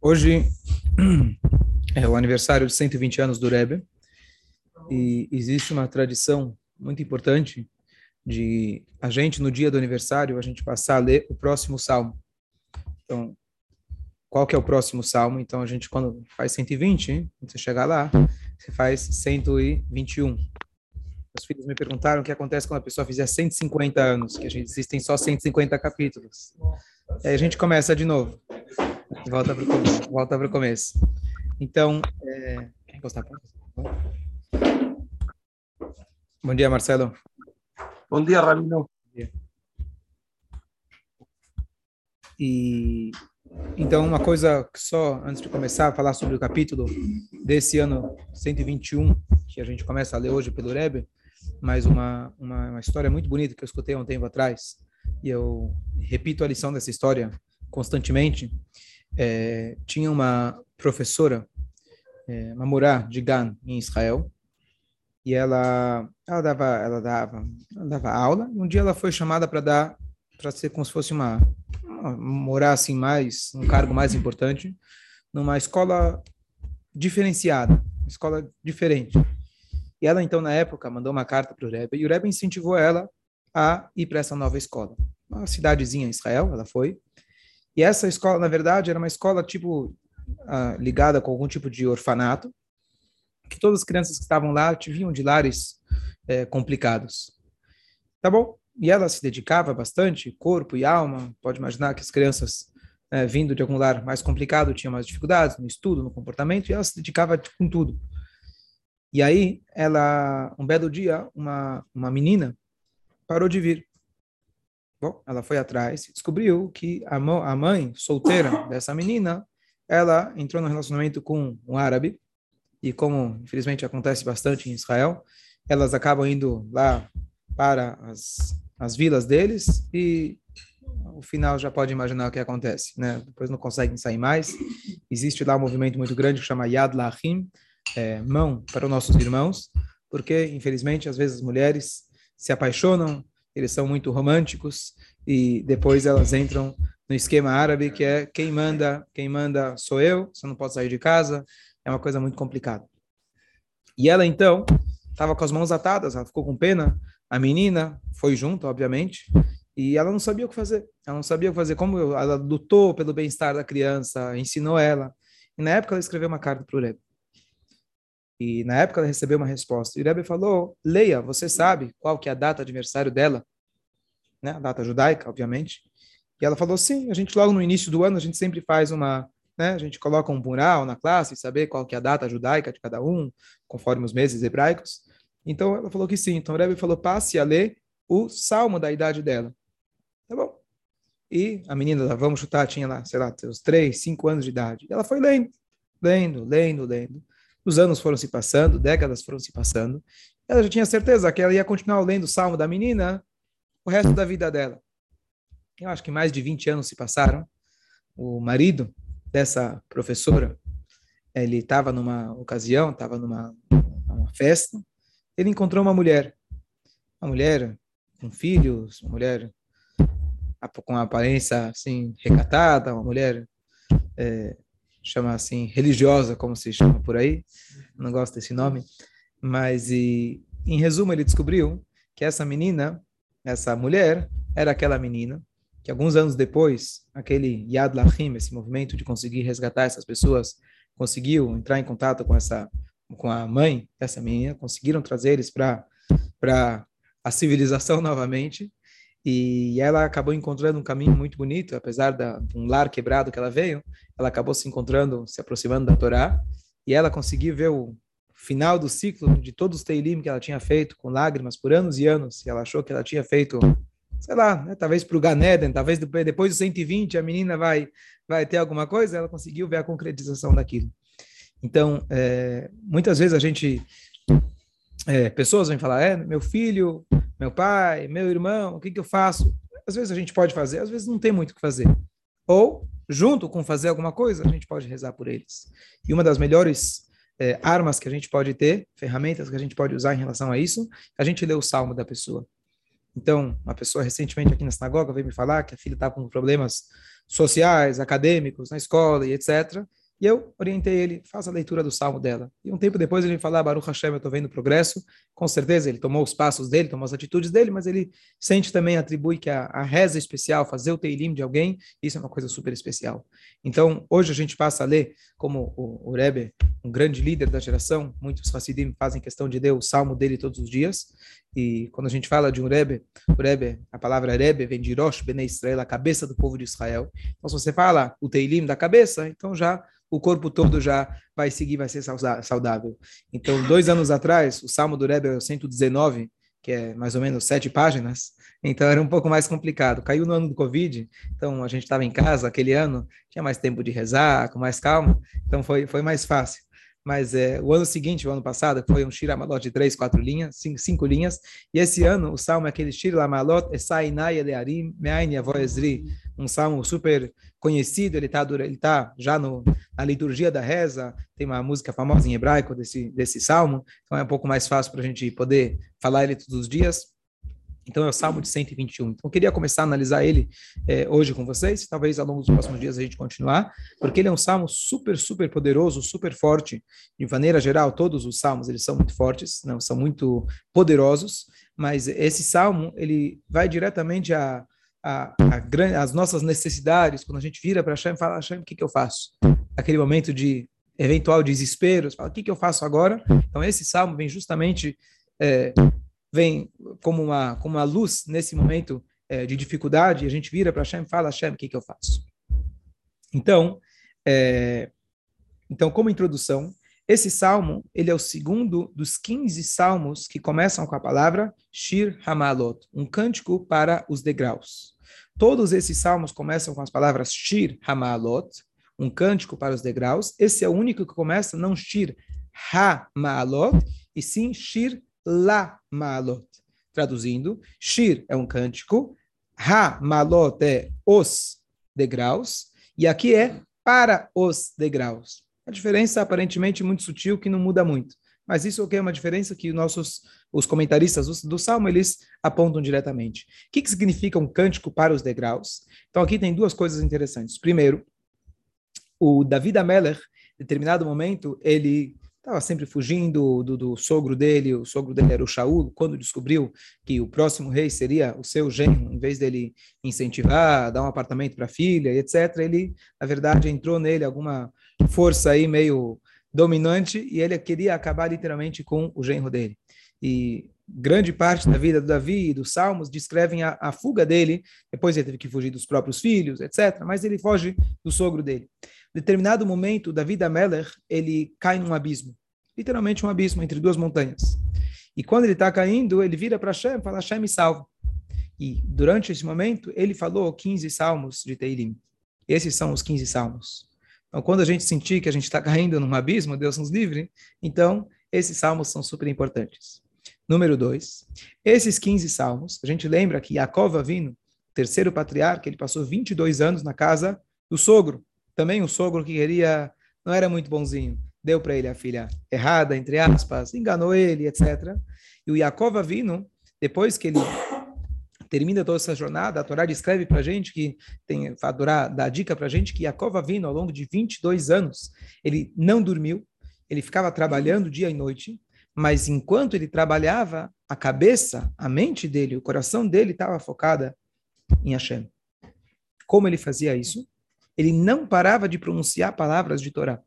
Hoje é o aniversário de 120 anos do Rebbe e existe uma tradição muito importante de a gente no dia do aniversário a gente passar a ler o próximo salmo. Então, qual que é o próximo salmo? Então a gente quando faz 120, quando você chegar lá, você faz 121. Os filhos me perguntaram o que acontece quando a pessoa fizer 150 anos, que a gente existem só 150 capítulos. Aí a gente começa de novo. Volta para o começo. Volta para o começo. Então, é... quem gostar? Bom dia, Marcelo. Bom dia, Ramiro. E então, uma coisa só antes de começar a falar sobre o capítulo desse ano 121, que a gente começa a ler hoje pelo Rebbe, mas uma, uma, uma história muito bonita que eu escutei há um tempo atrás, e eu repito a lição dessa história constantemente, é, tinha uma professora, é, uma morá de Gan, em Israel, e ela, ela, dava, ela, dava, ela dava aula, e um dia ela foi chamada para dar, para ser como se fosse uma, uma, morar assim mais, um cargo mais importante, numa escola diferenciada, uma escola diferente. E ela, então, na época, mandou uma carta para o Rebbe, e o Rebbe incentivou ela a ir para essa nova escola. Uma cidadezinha em Israel, ela foi, e essa escola, na verdade, era uma escola tipo uh, ligada com algum tipo de orfanato, que todas as crianças que estavam lá vinham de lares é, complicados. Tá bom? E ela se dedicava bastante, corpo e alma. Pode imaginar que as crianças é, vindo de algum lar mais complicado tinham mais dificuldades no estudo, no comportamento, e ela se dedicava com tudo. E aí, ela, um belo dia, uma, uma menina parou de vir. Bom, ela foi atrás e descobriu que a, a mãe solteira dessa menina, ela entrou no relacionamento com um árabe, e como infelizmente acontece bastante em Israel, elas acabam indo lá para as, as vilas deles e o final já pode imaginar o que acontece, né? Depois não conseguem sair mais. Existe lá um movimento muito grande que chama Yad Lachim, é, mão para os nossos irmãos, porque infelizmente às vezes as mulheres se apaixonam eles são muito românticos e depois elas entram no esquema árabe que é quem manda, quem manda sou eu, você não pode sair de casa, é uma coisa muito complicada. E ela então estava com as mãos atadas, ela ficou com pena, a menina foi junto, obviamente, e ela não sabia o que fazer. Ela não sabia o que fazer, como ela lutou pelo bem-estar da criança, ensinou ela. E na época ela escreveu uma carta para o Rebbe. E na época ela recebeu uma resposta. E o Rebbe falou, leia, você sabe qual que é a data de aniversário dela? Né? A data judaica, obviamente. E ela falou, sim, a gente logo no início do ano, a gente sempre faz uma, né? A gente coloca um mural na classe, saber qual que é a data judaica de cada um, conforme os meses hebraicos. Então ela falou que sim. Então o Rebbe falou, passe a ler o salmo da idade dela. Tá bom. E a menina, vamos chutar, tinha lá, sei lá, seus três, cinco anos de idade. E ela foi lendo, lendo, lendo, lendo. Os anos foram se passando, décadas foram se passando. Ela já tinha certeza que ela ia continuar lendo o salmo da menina o resto da vida dela. Eu acho que mais de 20 anos se passaram. O marido dessa professora, ele estava numa ocasião, estava numa, numa festa, ele encontrou uma mulher. Uma mulher com filhos, uma mulher com uma aparência assim recatada, uma mulher é, chama assim, religiosa, como se chama por aí, não gosto desse nome, mas e, em resumo ele descobriu que essa menina, essa mulher, era aquela menina que alguns anos depois, aquele Yad Lachim, esse movimento de conseguir resgatar essas pessoas, conseguiu entrar em contato com essa com a mãe dessa menina, conseguiram trazer eles para a civilização novamente e ela acabou encontrando um caminho muito bonito, apesar da, de um lar quebrado que ela veio, ela acabou se encontrando, se aproximando da Torá, e ela conseguiu ver o final do ciclo de todos os Teilim que ela tinha feito, com lágrimas por anos e anos, e ela achou que ela tinha feito, sei lá, né, talvez para o Ganeden, talvez depois dos 120 a menina vai, vai ter alguma coisa, ela conseguiu ver a concretização daquilo. Então, é, muitas vezes a gente é, pessoas vêm falar, é, meu filho, meu pai, meu irmão, o que, que eu faço? Às vezes a gente pode fazer, às vezes não tem muito o que fazer. Ou, junto com fazer alguma coisa, a gente pode rezar por eles. E uma das melhores é, armas que a gente pode ter, ferramentas que a gente pode usar em relação a isso, é a gente lê o salmo da pessoa. Então, uma pessoa recentemente aqui na sinagoga veio me falar que a filha está com problemas sociais, acadêmicos, na escola e etc. E eu orientei ele, faça a leitura do salmo dela. E um tempo depois ele me falou, ah, Baruch Hashem, eu estou vendo progresso. Com certeza ele tomou os passos dele, tomou as atitudes dele, mas ele sente também, atribui que a, a reza especial, fazer o teilim de alguém, isso é uma coisa super especial. Então, hoje a gente passa a ler, como o, o Rebbe, um grande líder da geração, muitos Hassidim fazem questão de ler o salmo dele todos os dias. E quando a gente fala de um Rebbe, o Rebbe, a palavra Rebbe vem de Rosh Bnei Israel, a cabeça do povo de Israel. Então, se você fala o teilim da cabeça, então já o corpo todo já vai seguir, vai ser saudável. Então, dois anos atrás, o Salmo do Rebbe é o 119, que é mais ou menos sete páginas, então era um pouco mais complicado. Caiu no ano do Covid, então a gente estava em casa aquele ano, tinha mais tempo de rezar, com mais calma, então foi, foi mais fácil mas é, o ano seguinte, o ano passado, foi um Shira Malot de três, quatro linhas, cinco, cinco linhas, e esse ano o salmo é aquele Shira Malot, Esainai Elearim, Meain Yavoezri, um salmo super conhecido, ele está ele tá já no, na liturgia da reza, tem uma música famosa em hebraico desse, desse salmo, então é um pouco mais fácil para a gente poder falar ele todos os dias. Então é o Salmo de 121. Então eu queria começar a analisar ele é, hoje com vocês, talvez ao longo dos próximos dias a gente continuar, porque ele é um salmo super, super poderoso, super forte. De maneira geral, todos os salmos eles são muito fortes, não são muito poderosos, mas esse salmo ele vai diretamente a, a, a, as nossas necessidades, quando a gente vira para Hashem e fala, Hashem, o que, que eu faço? Aquele momento de eventual desespero, fala, o que, que eu faço agora? Então esse salmo vem justamente é, vem como uma, como uma luz nesse momento é, de dificuldade, a gente vira para Hashem e fala, Hashem, o que, que eu faço? Então, é, então, como introdução, esse salmo, ele é o segundo dos 15 salmos que começam com a palavra Shir Hamalot, um cântico para os degraus. Todos esses salmos começam com as palavras Shir Hamalot, um cântico para os degraus. Esse é o único que começa não Shir Hamalot, e sim Shir La Malot. Traduzindo, Shir é um cântico, Ha Malot é os degraus, e aqui é para os degraus. A diferença aparentemente muito sutil que não muda muito. Mas isso é uma diferença que nossos os comentaristas do, do Salmo eles apontam diretamente. O que, que significa um cântico para os degraus? Então aqui tem duas coisas interessantes. Primeiro, o David Ameller, em determinado momento, ele estava sempre fugindo do, do, sogro dele, o sogro dele era o Shaul, quando descobriu que o próximo rei seria o seu genro, em vez dele incentivar, dar um apartamento para a filha, etc., ele, na verdade, entrou nele alguma força aí meio dominante e ele queria acabar literalmente com o genro dele. E grande parte da vida do Davi e dos Salmos descrevem a, a fuga dele, depois ele teve que fugir dos próprios filhos, etc., mas ele foge do sogro dele determinado momento da vida Meller, ele cai num abismo. Literalmente um abismo entre duas montanhas. E quando ele está caindo, ele vira para Hashem e fala, Hashem me salva. E durante esse momento, ele falou 15 salmos de Teilim. Esses são os 15 salmos. Então, quando a gente sentir que a gente está caindo num abismo, Deus nos livre, então esses salmos são super importantes. Número 2. Esses 15 salmos, a gente lembra que Yaakov Avino, terceiro patriarca, ele passou 22 anos na casa do sogro, também o sogro que queria, não era muito bonzinho, deu para ele a filha errada, entre aspas, enganou ele, etc. E o Yaakov Avino, depois que ele termina toda essa jornada, a Torá descreve para a gente que tem a Torá dá a dica para a gente que Yaakov Avino, ao longo de 22 anos, ele não dormiu, ele ficava trabalhando dia e noite, mas enquanto ele trabalhava, a cabeça, a mente dele, o coração dele estava focada em Hashem. Como ele fazia isso? Ele não parava de pronunciar palavras de Torá.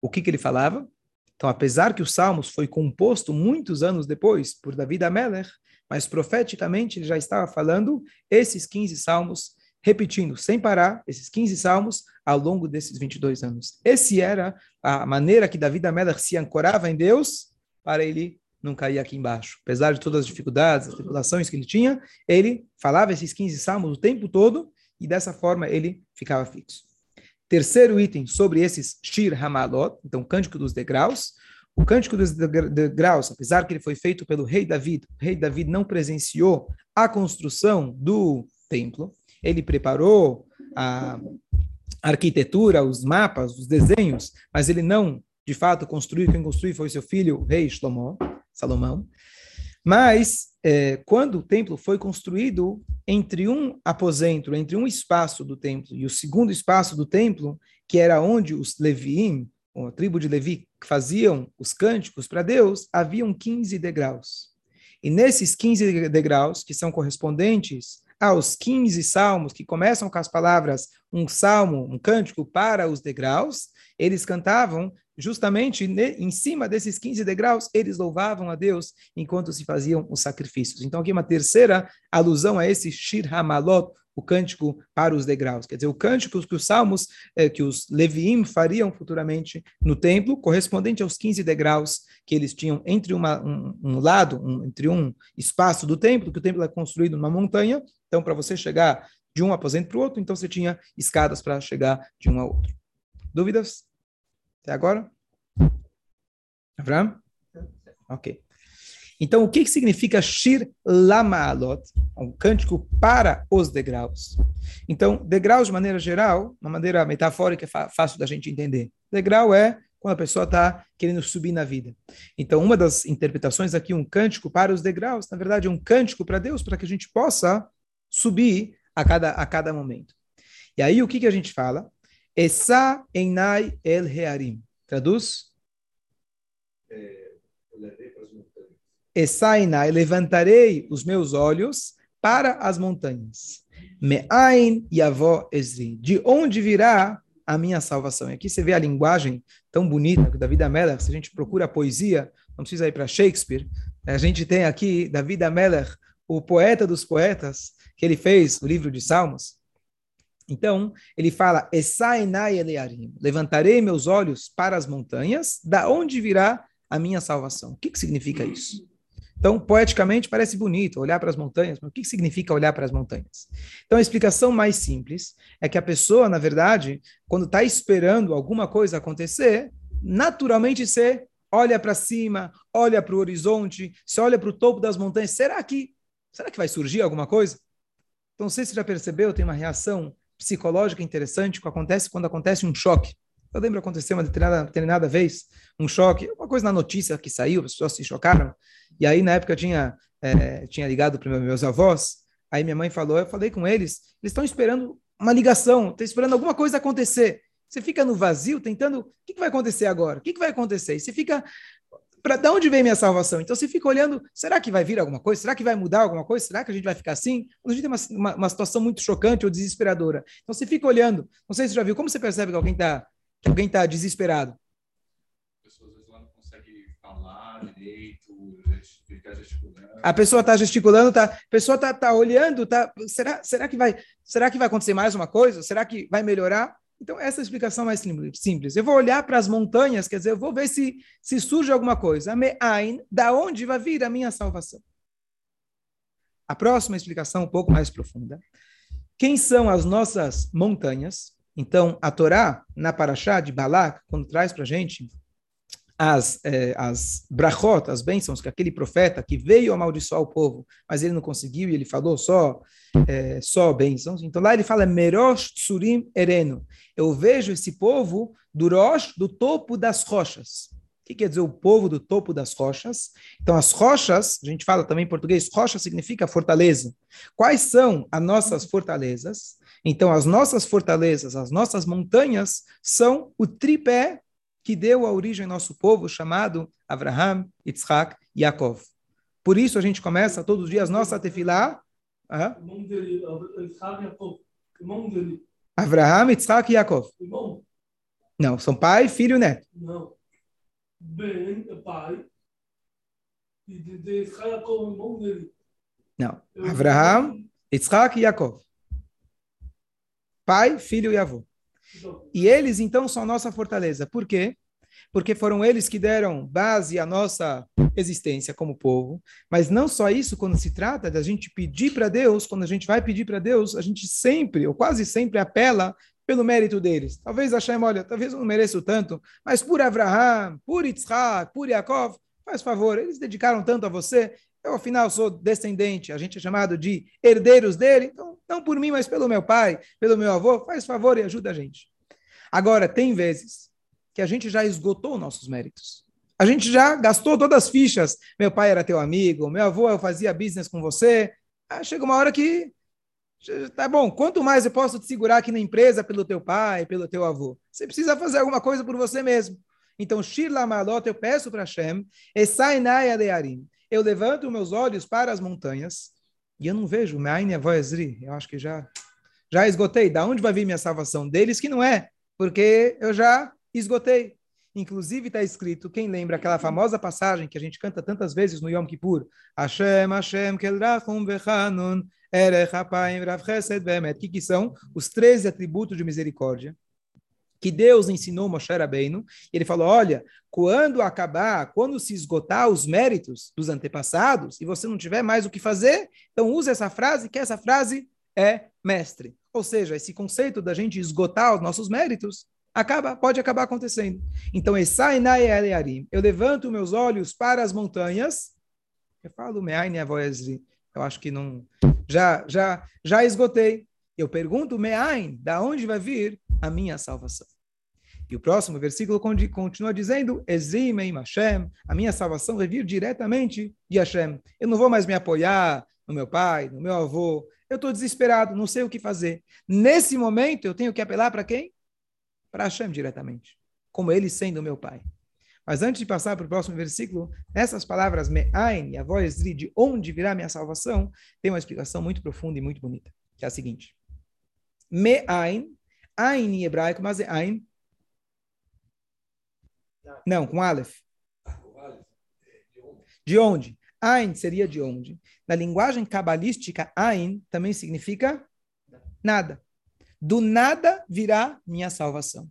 O que, que ele falava? Então, apesar que o Salmos foi composto muitos anos depois por David Ameller, mas profeticamente ele já estava falando esses 15 salmos, repetindo sem parar esses 15 salmos ao longo desses 22 anos. Essa era a maneira que David Ameller se ancorava em Deus para ele não cair aqui embaixo. Apesar de todas as dificuldades, as tribulações que ele tinha, ele falava esses 15 salmos o tempo todo e dessa forma ele ficava fixo. Terceiro item sobre esses Shir Hamalot, então Cântico dos Degraus. O Cântico dos Degraus, apesar que ele foi feito pelo rei David, o rei David não presenciou a construção do templo, ele preparou a arquitetura, os mapas, os desenhos, mas ele não, de fato, construiu. Quem construiu foi seu filho, o rei Shlomo, Salomão. Mas, é, quando o templo foi construído, entre um aposento, entre um espaço do templo e o segundo espaço do templo, que era onde os Leviim, a tribo de Levi, faziam os cânticos para Deus, haviam 15 degraus. E nesses 15 degraus, que são correspondentes aos 15 salmos, que começam com as palavras um salmo, um cântico para os degraus, eles cantavam justamente em cima desses 15 degraus, eles louvavam a Deus enquanto se faziam os sacrifícios. Então, aqui uma terceira alusão a esse Shir Hamalot, o cântico para os degraus. Quer dizer, o cântico que os salmos, eh, que os Leviim fariam futuramente no templo, correspondente aos 15 degraus que eles tinham entre uma, um, um lado, um, entre um espaço do templo, que o templo é construído numa montanha. Então, para você chegar de um aposento para o outro, então você tinha escadas para chegar de um a outro. Dúvidas? Até agora? Avram? Ok. Então, o que, que significa Shir Lamaalot? Um cântico para os degraus. Então, degraus, de maneira geral, uma maneira metafórica é fácil da gente entender. Degrau é quando a pessoa está querendo subir na vida. Então, uma das interpretações aqui, um cântico para os degraus, na verdade, é um cântico para Deus, para que a gente possa subir a cada, a cada momento. E aí, o que, que a gente fala? Essa enai el rearim. Traduz? É, Essa enai, levantarei os meus olhos para as montanhas. Me'ain yavó ezri. De onde virá a minha salvação? E aqui você vê a linguagem tão bonita que David Ameller, se a gente procura poesia, não precisa ir para Shakespeare, a gente tem aqui David Ameller, o poeta dos poetas, que ele fez o livro de Salmos, então, ele fala, levantarei meus olhos para as montanhas, da onde virá a minha salvação? O que, que significa isso? Então, poeticamente, parece bonito olhar para as montanhas, mas o que, significa olhar para as montanhas? Então, a explicação mais simples é que a pessoa, na verdade, quando está esperando alguma coisa acontecer, naturalmente você olha para cima, olha para o horizonte, você olha para o topo das montanhas, será que, será que vai surgir alguma coisa? Então, não sei se você já percebeu, tem uma reação psicológica interessante que acontece quando acontece um choque. Eu lembro acontecer uma determinada, determinada vez um choque, uma coisa na notícia que saiu, as pessoas se chocaram. E aí, na época, eu tinha, é, tinha ligado para meus avós. Aí minha mãe falou, eu falei com eles, eles estão esperando uma ligação, estão esperando alguma coisa acontecer. Você fica no vazio tentando, o que, que vai acontecer agora? O que, que vai acontecer? E você fica para de onde vem minha salvação? Então você fica olhando, será que vai vir alguma coisa? Será que vai mudar alguma coisa? Será que a gente vai ficar assim? Quando a gente tem uma, uma, uma situação muito chocante ou desesperadora. Então você fica olhando. Não sei se você já viu, como você percebe que alguém está que alguém tá desesperado? Pessoas às vezes não conseguem falar direito, ficar gesticulando. A pessoa está gesticulando, tá, a pessoa está tá olhando, tá, será, será, que vai, será que vai acontecer mais uma coisa? Será que vai melhorar? Então, essa é a explicação mais simples. Eu vou olhar para as montanhas, quer dizer, eu vou ver se, se surge alguma coisa. Me'ain, da onde vai vir a minha salvação? A próxima explicação, um pouco mais profunda. Quem são as nossas montanhas? Então, a Torá, na Paraxá de Balak, quando traz para a gente as, eh, as brachot, as bênçãos que aquele profeta que veio amaldiçoar o povo, mas ele não conseguiu e ele falou só eh, só bênçãos. Então lá ele fala Merosh Tsurim Ereno. Eu vejo esse povo do Rosh, do topo das rochas. O que quer dizer o povo do topo das rochas? Então, as rochas, a gente fala também em português, rocha significa fortaleza. Quais são as nossas fortalezas? Então, as nossas fortalezas, as nossas montanhas, são o tripé que deu a origem ao nosso povo, chamado Abraham, Yitzhak e Yaakov. Por isso a gente começa todos os dias nossa tefilá. Abraham, Yitzhak e Yaakov. Não, são pai, filho e neto. Não. Ben é pai. Não. Abraham, Yitzhak e Yaakov. Pai, filho e avô. E eles, então, são a nossa fortaleza. Por quê? Porque foram eles que deram base à nossa existência como povo. Mas não só isso, quando se trata da gente pedir para Deus, quando a gente vai pedir para Deus, a gente sempre, ou quase sempre, apela pelo mérito deles. Talvez Hashem, olha, talvez eu não mereço tanto, mas por Abraham, por Yitzhak, por Yaakov, faz favor, eles dedicaram tanto a você, eu afinal sou descendente, a gente é chamado de herdeiros dele, então não por mim, mas pelo meu pai, pelo meu avô, faz favor e ajuda a gente. Agora, tem vezes que a gente já esgotou nossos méritos. A gente já gastou todas as fichas. Meu pai era teu amigo, meu avô eu fazia business com você. Ah, chega uma hora que tá bom, quanto mais eu posso te segurar aqui na empresa pelo teu pai, pelo teu avô? Você precisa fazer alguma coisa por você mesmo. Então, Shir Lamalot, eu peço para Hashem, Esainai Alearim. Eu levanto meus olhos para as montanhas e eu não vejo Me'ain Avoezri. Eu acho que já já esgotei. Da onde vai vir minha salvação? Deles que não é, porque eu já esgotei. Inclusive está escrito, quem lembra aquela famosa passagem que a gente canta tantas vezes no Yom Kippur? Hashem, Hashem, Kel Rachum Vechanun, Erech Hapaim Rav Chesed Bemet. Que, que são os 13 atributos de misericórdia que Deus ensinou Moshe Rabbeinu. Ele falou, olha, quando acabar, quando se esgotar os méritos dos antepassados e você não tiver mais o que fazer, então use essa frase, que essa frase é mestre. Ou seja, esse conceito da gente esgotar os nossos méritos acaba, pode acabar acontecendo. Então, eu levanto meus olhos para as montanhas. Eu falo, eu acho que não. Já, já, já esgotei. Eu pergunto, Me'ain, da onde vai vir a minha salvação? E o próximo versículo continua dizendo, Ezrimeim Hashem, a minha salvação vai vir diretamente de Hashem. Eu não vou mais me apoiar no meu pai, no meu avô. Eu estou desesperado, não sei o que fazer. Nesse momento, eu tenho que apelar para quem? para Hashem diretamente, como ele sendo meu pai. Mas antes de passar para o próximo versículo, essas palavras me'ain, a voz de onde virá minha salvação, tem uma explicação muito profunda e muito bonita, que é a seguinte. Me'ain, ain em hebraico, mas é ain. Não, com aleph. De onde? Ain seria de onde? Na linguagem cabalística, ain também significa nada. Do nada virá minha salvação.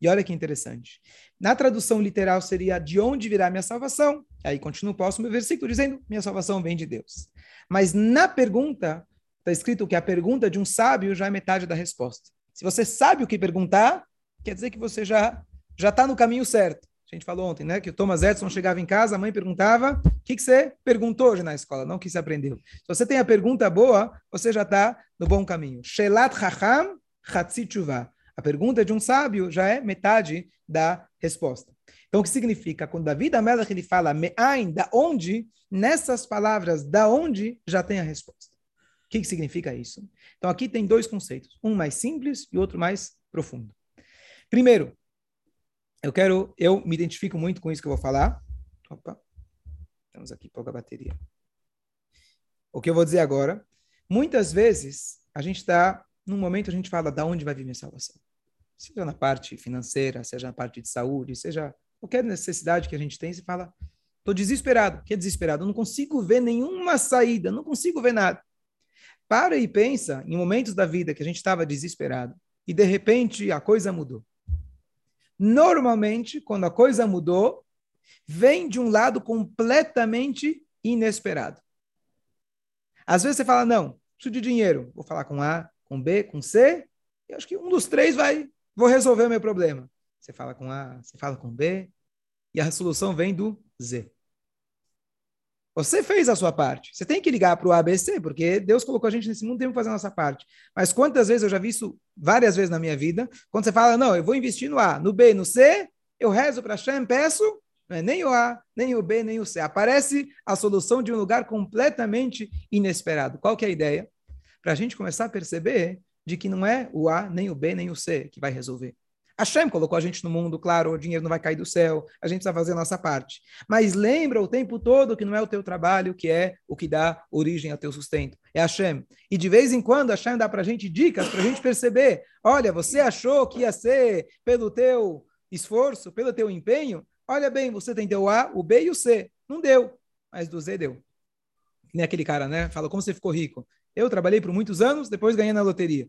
E olha que interessante. Na tradução literal seria de onde virá minha salvação? Aí continua o próximo versículo dizendo: minha salvação vem de Deus. Mas na pergunta, está escrito que a pergunta de um sábio já é metade da resposta. Se você sabe o que perguntar, quer dizer que você já já está no caminho certo. A gente falou ontem, né? Que o Thomas Edison chegava em casa, a mãe perguntava: o que, que você perguntou hoje na escola? Não o que você aprendeu. Se você tem a pergunta boa, você já está no bom caminho. Shelat Chacham Chatzitchuvah. A pergunta de um sábio já é metade da resposta. Então, o que significa? Quando Davi Amelach ele fala Me'ain, da onde, nessas palavras, da onde, já tem a resposta. Que, que significa isso? Então, aqui tem dois conceitos. Um mais simples e outro mais profundo. Primeiro, eu quero, eu me identifico muito com isso que eu vou falar. Opa, temos aqui pouca bateria. O que eu vou dizer agora, muitas vezes a gente está, num momento a gente fala, da onde vai vir minha salvação? Seja na parte financeira, seja na parte de saúde, seja qualquer necessidade que a gente tem, você fala, estou desesperado. O que é desesperado? Eu não consigo ver nenhuma saída, não consigo ver nada. Para e pensa em momentos da vida que a gente estava desesperado e de repente a coisa mudou. Normalmente, quando a coisa mudou, vem de um lado completamente inesperado. Às vezes você fala, não, preciso de dinheiro. Vou falar com A, com B, com C. Eu acho que um dos três vai, vou resolver o meu problema. Você fala com A, você fala com B, e a solução vem do Z. Você fez a sua parte. Você tem que ligar para o ABC, porque Deus colocou a gente nesse mundo, temos que fazer a nossa parte. Mas quantas vezes eu já vi isso várias vezes na minha vida, quando você fala, não, eu vou investir no A, no B, no C, eu rezo para Hashem, peço, não é nem o A, nem o B, nem o C. Aparece a solução de um lugar completamente inesperado. Qual que é a ideia? Para a gente começar a perceber de que não é o A, nem o B, nem o C que vai resolver. Hashem colocou a gente no mundo, claro, o dinheiro não vai cair do céu, a gente precisa fazer a nossa parte. Mas lembra o tempo todo que não é o teu trabalho que é o que dá origem ao teu sustento. É Hashem. E de vez em quando Hashem dá para a gente dicas para a gente perceber. Olha, você achou que ia ser pelo teu esforço, pelo teu empenho? Olha bem, você tem o A, o B e o C. Não deu, mas do Z deu. Nem aquele cara, né? Fala, como você ficou rico? Eu trabalhei por muitos anos, depois ganhei na loteria.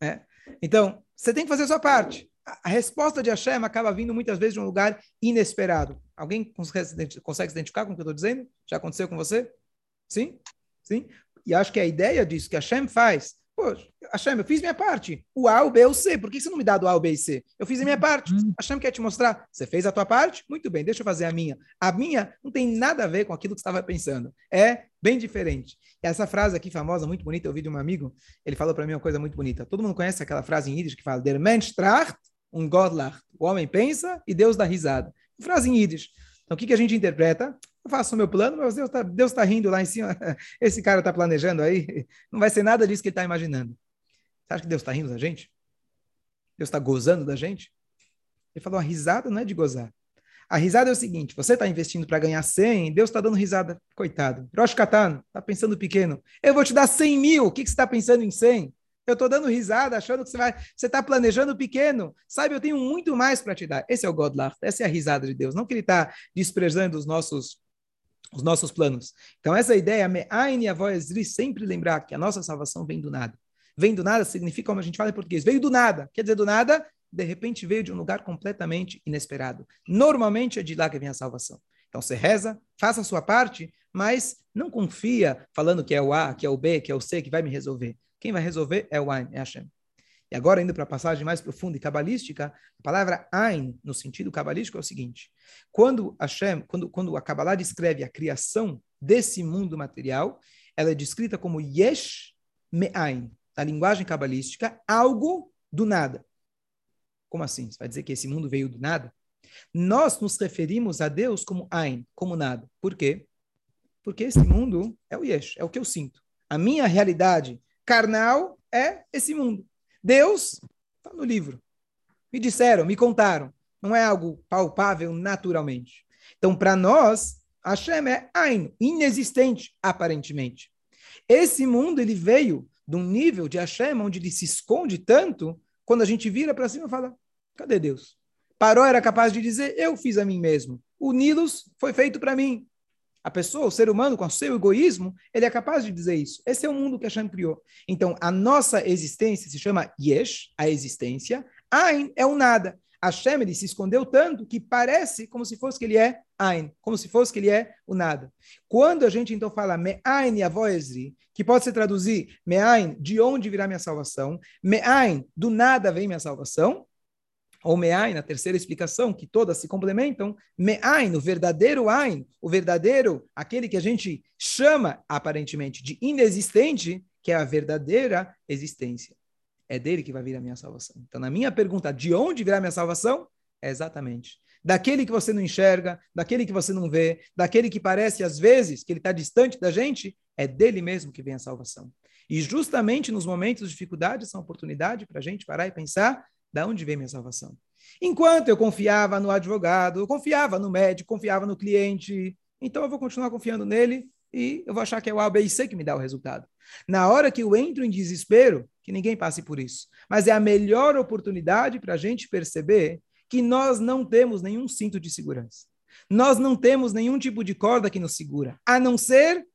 É. Então, você tem que fazer a sua parte a resposta de Hashem acaba vindo muitas vezes de um lugar inesperado. Alguém consegue, consegue se identificar com o que eu estou dizendo? Já aconteceu com você? Sim? Sim? E acho que a ideia disso que Hashem faz, poxa, Hashem, eu fiz minha parte. O A, o B, o C. Por que você não me dá do A, o B e C? Eu fiz a minha parte. Uhum. Hashem quer te mostrar. Você fez a tua parte? Muito bem, deixa eu fazer a minha. A minha não tem nada a ver com aquilo que você estava pensando. É bem diferente. E essa frase aqui famosa, muito bonita, eu vi de um amigo, ele falou para mim uma coisa muito bonita. Todo mundo conhece aquela frase em Yiddish que fala, der Mensch tracht um Godlach. O homem pensa e Deus dá risada. Frase em Yiddish. Então, o que, que a gente interpreta? Eu faço o meu plano, mas Deus está Deus tá rindo lá em cima. Esse cara está planejando aí. Não vai ser nada disso que ele está imaginando. Você acha que Deus está rindo da gente? Deus está gozando da gente? Ele falou, a risada não é de gozar. A risada é o seguinte: você está investindo para ganhar 100, Deus está dando risada. Coitado. Rosh Katano, está pensando pequeno. Eu vou te dar 100 mil. O que, que você está pensando em 100? Eu estou dando risada, achando que você vai. Você está planejando pequeno. Sabe, eu tenho muito mais para te dar. Esse é o Godlach, essa é a risada de Deus. Não que ele está desprezando os nossos os nossos planos. Então, essa ideia, Me'ain e Avoezri, sempre lembrar que a nossa salvação vem do nada. Vem do nada significa, como a gente fala em português, veio do nada. Quer dizer, do nada, de repente veio de um lugar completamente inesperado. Normalmente é de lá que vem a salvação. Então, você reza, faça a sua parte, mas não confia falando que é o A, que é o B, que é o C, que vai me resolver. Quem vai resolver é o Ain, é Hashem. E agora, indo para a passagem mais profunda e cabalística, a palavra Ain, no sentido cabalístico, é o seguinte: quando Hashem, quando, quando a Kabbalah descreve a criação desse mundo material, ela é descrita como Yesh Me'ain, na linguagem cabalística, algo do nada. Como assim? Você vai dizer que esse mundo veio do nada? Nós nos referimos a Deus como Ain, como nada. Por quê? Porque esse mundo é o Yesh, é o que eu sinto. A minha realidade carnal é esse mundo. Deus está no livro. Me disseram, me contaram. Não é algo palpável naturalmente. Então, para nós, Hashem é Ain, inexistente, aparentemente. Esse mundo ele veio de um nível de Hashem onde ele se esconde tanto, quando a gente vira para cima e fala: cadê Deus? Paró era capaz de dizer: eu fiz a mim mesmo. O Nilus foi feito para mim. A pessoa, o ser humano, com o seu egoísmo, ele é capaz de dizer isso. Esse é o mundo que Hashem criou. Então, a nossa existência se chama Yesh, a existência. Ain é o nada. Hashem ele se escondeu tanto que parece como se fosse que ele é Ain, como se fosse que ele é o nada. Quando a gente então fala Me'ain Yavoezri, que pode ser traduzir Me'ain, de onde virá minha salvação, Me'ain, do nada vem minha salvação, ou Me'ain, na terceira explicação, que todas se complementam, Me'ain, o verdadeiro Ain, o verdadeiro, aquele que a gente chama aparentemente de inexistente, que é a verdadeira existência. É dele que vai vir a minha salvação. Então, na minha pergunta, de onde virá a minha salvação? É exatamente daquele que você não enxerga, daquele que você não vê, daquele que parece às vezes que ele está distante da gente, é dele mesmo que vem a salvação. E justamente nos momentos de dificuldade, uma oportunidade para a gente parar e pensar da onde vem minha salvação? Enquanto eu confiava no advogado, eu confiava no médico, confiava no cliente, então eu vou continuar confiando nele e eu vou achar que é o A, B e C que me dá o resultado. Na hora que eu entro em desespero, que ninguém passe por isso, mas é a melhor oportunidade para a gente perceber que nós não temos nenhum cinto de segurança. Nós não temos nenhum tipo de corda que nos segura, a não ser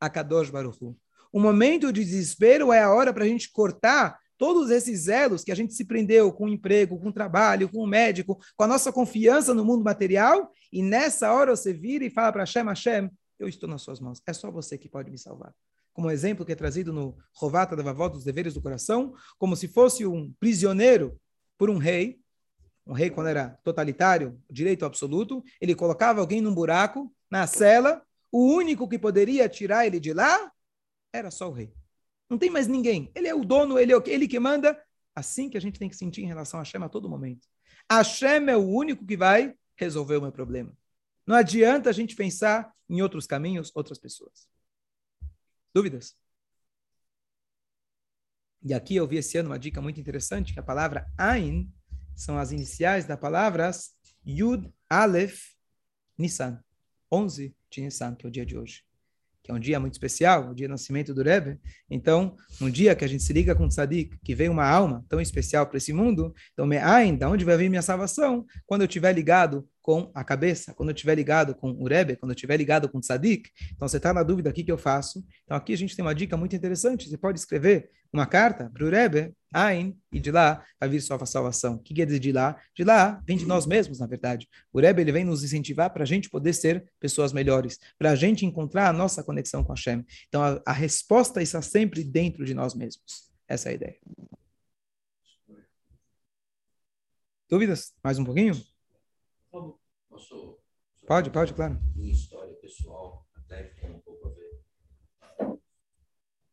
a Kadosh Baruch Hu. O momento de desespero é a hora para a gente cortar todos esses elos que a gente se prendeu com o emprego, com o trabalho, com o médico, com a nossa confiança no mundo material, e nessa hora você vira e fala para Hashem, Hashem, eu estou nas suas mãos, é só você que pode me salvar. Como exemplo que é trazido no Rovata da Vavó dos Deveres do Coração, como se fosse um prisioneiro por um rei, um rei quando era totalitário, direito absoluto, ele colocava alguém num buraco, na cela, o único que poderia tirar ele de lá era só o rei. Não tem mais ninguém. Ele é o dono, ele é ele que manda. Assim que a gente tem que sentir em relação a Hashem a todo momento. Hashem é o único que vai resolver o meu problema. Não adianta a gente pensar em outros caminhos, outras pessoas. Dúvidas? E aqui eu vi esse ano uma dica muito interessante, que a palavra Ain são as iniciais da palavras Yud, Aleph, Nissan. 11 de Nissan, que é o dia de hoje que é um dia muito especial, o dia do nascimento do Rebbe. Então, um dia que a gente se liga com o Tzadik, que vem uma alma tão especial para esse mundo, então, Me'ain, da onde vai vir minha salvação? Quando eu estiver ligado com a cabeça, quando eu estiver ligado com o Rebbe, quando eu estiver ligado com o Tzadik. Então, você está na dúvida, o que, que eu faço? Então, aqui a gente tem uma dica muito interessante. Você pode escrever uma carta para o Rebbe, Ain, e de lá vai vir sua salvação. O que quer dizer de lá? De lá vem de nós mesmos, na verdade. O Rebbe ele vem nos incentivar para a gente poder ser pessoas melhores, para a gente encontrar a nossa conexão com Hashem. Então, a, a resposta está sempre dentro de nós mesmos. Essa é a ideia. Dúvidas? Mais um pouquinho? Posso, pode, pode, claro. Minha história pessoal, até tem um pouco a ver.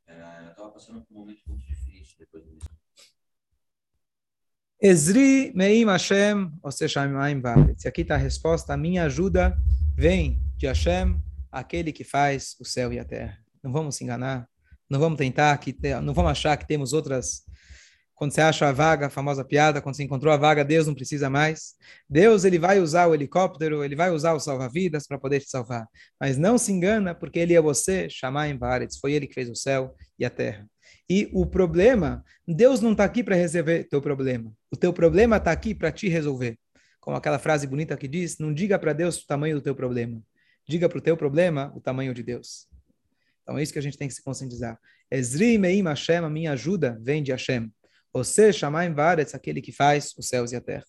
É, eu estava passando por um momento muito difícil depois do Ezri meim Hashem, ou seja, E aqui está a resposta, a minha ajuda vem de Hashem, aquele que faz o céu e a terra. Não vamos se enganar, não vamos tentar, que não vamos achar que temos outras quando você acha a vaga, a famosa piada, quando você encontrou a vaga, Deus não precisa mais. Deus ele vai usar o helicóptero, ele vai usar o salva-vidas para poder te salvar. Mas não se engana, porque ele é você, chamar em Varetz, foi ele que fez o céu e a terra. E o problema, Deus não está aqui para resolver teu problema. O teu problema está aqui para te resolver. Como aquela frase bonita que diz, não diga para Deus o tamanho do teu problema. Diga para o teu problema o tamanho de Deus. Então é isso que a gente tem que se conscientizar. Ezri meim Hashem, a minha ajuda vem de Hashem. Você chamar em Varetz, aquele que faz os céus e a terra.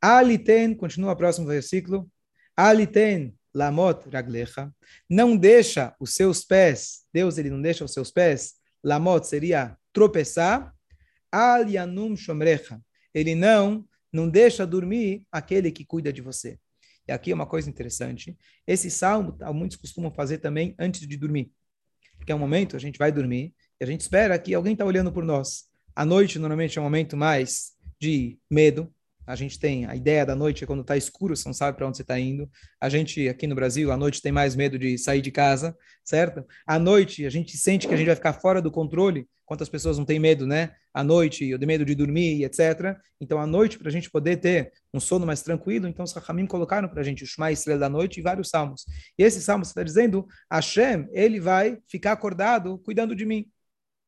Aliten, continua o próximo versículo. Aliten lamot raglecha. Não deixa os seus pés, Deus ele não deixa os seus pés. Lamot seria tropeçar. Al yanum shomrecha. Ele não, não deixa dormir aquele que cuida de você. E aqui é uma coisa interessante. Esse salmo, muitos costumam fazer também antes de dormir. Porque é um momento, a gente vai dormir, e a gente espera que alguém está olhando por nós. A noite normalmente é um momento mais de medo. A gente tem a ideia da noite é quando está escuro, você não sabe para onde você está indo. A gente aqui no Brasil, à noite tem mais medo de sair de casa, certo? À noite a gente sente que a gente vai ficar fora do controle. Quantas pessoas não têm medo, né? À noite, eu tenho medo de dormir, etc. Então, à noite, para a gente poder ter um sono mais tranquilo, então os Rahamim colocaram para a gente o Shema Estrela da noite e vários salmos. E esse salmo está dizendo, Hashem, ele vai ficar acordado cuidando de mim.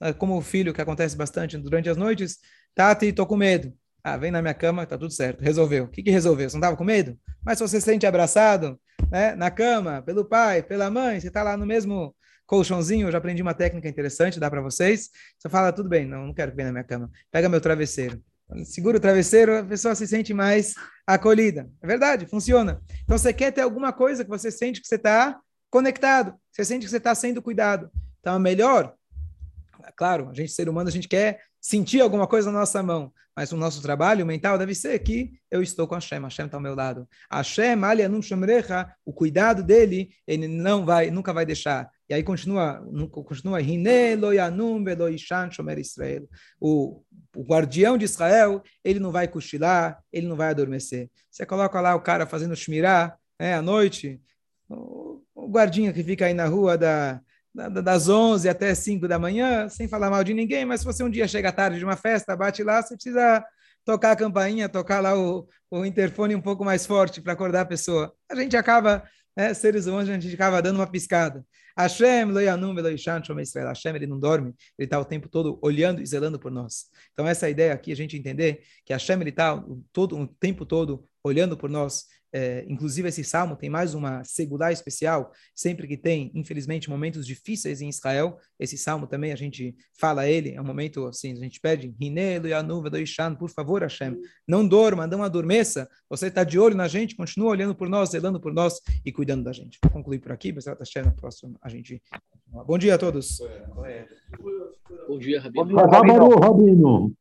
Ah, como o filho, que acontece bastante durante as noites, Tati, tô com medo. Ah, vem na minha cama, tá tudo certo. Resolveu. O que, que resolveu? Você não estava com medo? Mas se você se sente abraçado, né, na cama, pelo pai, pela mãe, você está lá no mesmo colchãozinho, eu já aprendi uma técnica interessante, dá para vocês. Você fala, tudo bem, não, não quero que venha na minha cama. Pega meu travesseiro. Segura o travesseiro, a pessoa se sente mais acolhida. É verdade, funciona. Então, você quer ter alguma coisa que você sente que você está conectado, você sente que você está sendo cuidado. Então, é melhor claro, a gente, ser humano, a gente quer sentir alguma coisa na nossa mão, mas o nosso trabalho mental deve ser que eu estou com Hashem, Hashem está ao meu lado. Hashem, alianum o cuidado dele, ele não vai, nunca vai deixar. E aí continua, continua. O, o guardião de Israel, ele não vai cochilar, ele não vai adormecer. Você coloca lá o cara fazendo shmirá, né, à noite, o, o guardinha que fica aí na rua da, das 11 até 5 da manhã, sem falar mal de ninguém, mas se você um dia chega tarde de uma festa, bate lá, você precisa tocar a campainha, tocar lá o, o interfone um pouco mais forte para acordar a pessoa. A gente acaba, né, seres humanos, a gente acaba dando uma piscada. Hashem, Loyanum, Eloishan, Israel. Hashem, ele não dorme, ele está o tempo todo olhando e zelando por nós. Então, essa ideia aqui, a gente entender que Hashem, ele está todo, o tempo todo olhando por nós, é, inclusive, esse salmo tem mais uma segulá especial. Sempre que tem, infelizmente, momentos difíceis em Israel, esse salmo também a gente fala ele. É um momento assim, a gente pede, por favor, Hashem, não dorma, não adormeça. Você está de olho na gente, continua olhando por nós, zelando por nós e cuidando da gente. Vou concluir por aqui, mas Hashem, na próxima a gente. Bom dia a todos. Bom dia, Rabino. Bom dia, Rabino.